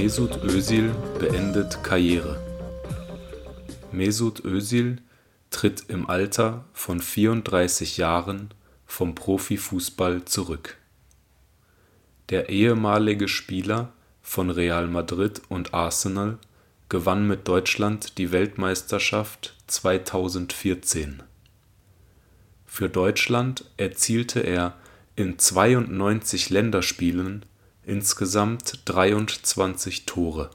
Mesut Özil beendet Karriere. Mesut Özil tritt im Alter von 34 Jahren vom Profifußball zurück. Der ehemalige Spieler von Real Madrid und Arsenal gewann mit Deutschland die Weltmeisterschaft 2014. Für Deutschland erzielte er in 92 Länderspielen insgesamt 23 Tore.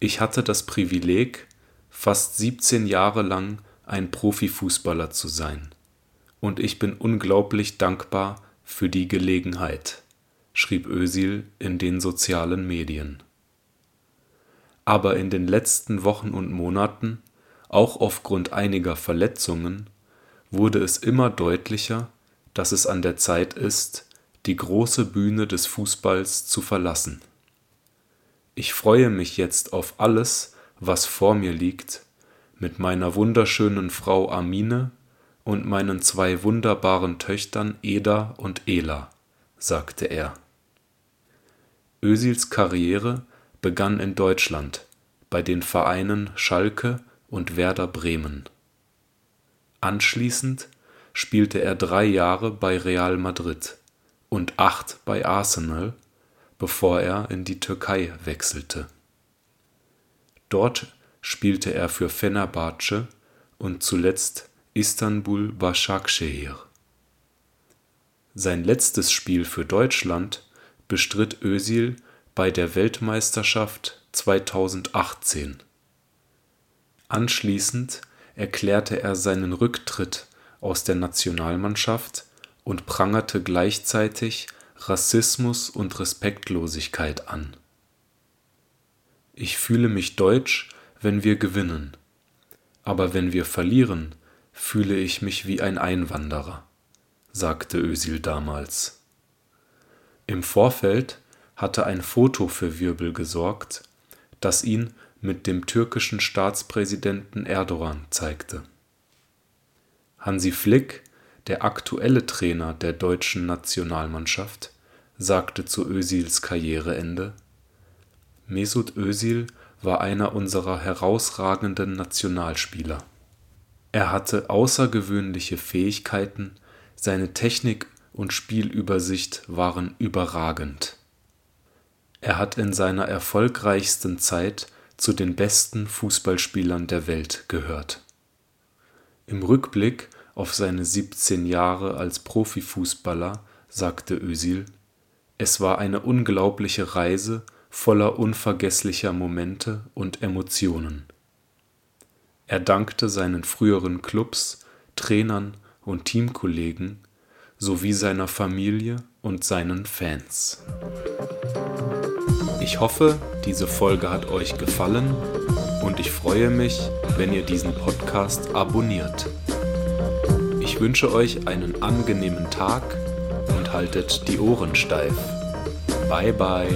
Ich hatte das Privileg, fast 17 Jahre lang ein Profifußballer zu sein, und ich bin unglaublich dankbar für die Gelegenheit, schrieb Özil in den sozialen Medien. Aber in den letzten Wochen und Monaten, auch aufgrund einiger Verletzungen, wurde es immer deutlicher, dass es an der Zeit ist, die große Bühne des Fußballs zu verlassen. Ich freue mich jetzt auf alles, was vor mir liegt, mit meiner wunderschönen Frau Amine und meinen zwei wunderbaren Töchtern Eda und Ela, sagte er. Ösils Karriere begann in Deutschland bei den Vereinen Schalke und Werder Bremen. Anschließend spielte er drei Jahre bei Real Madrid und acht bei Arsenal, bevor er in die Türkei wechselte. Dort spielte er für Fenerbahce und zuletzt Istanbul Başakşehir. Sein letztes Spiel für Deutschland bestritt Özil bei der Weltmeisterschaft 2018. Anschließend erklärte er seinen Rücktritt aus der Nationalmannschaft und prangerte gleichzeitig Rassismus und Respektlosigkeit an. Ich fühle mich deutsch, wenn wir gewinnen, aber wenn wir verlieren, fühle ich mich wie ein Einwanderer, sagte Özil damals. Im Vorfeld hatte ein Foto für Wirbel gesorgt, das ihn mit dem türkischen Staatspräsidenten Erdogan zeigte. Hansi Flick, der aktuelle Trainer der deutschen Nationalmannschaft, sagte zu Özils Karriereende: Mesut Özil war einer unserer herausragenden Nationalspieler. Er hatte außergewöhnliche Fähigkeiten, seine Technik und Spielübersicht waren überragend. Er hat in seiner erfolgreichsten Zeit zu den besten Fußballspielern der Welt gehört im Rückblick auf seine 17 Jahre als Profifußballer sagte Özil: „ Es war eine unglaubliche Reise voller unvergesslicher Momente und Emotionen. “Er dankte seinen früheren Klubs, Trainern und Teamkollegen sowie seiner Familie und seinen Fans. Ich hoffe, diese Folge hat euch gefallen und ich freue mich, wenn ihr diesen Podcast abonniert. Ich wünsche euch einen angenehmen Tag und haltet die Ohren steif. Bye bye.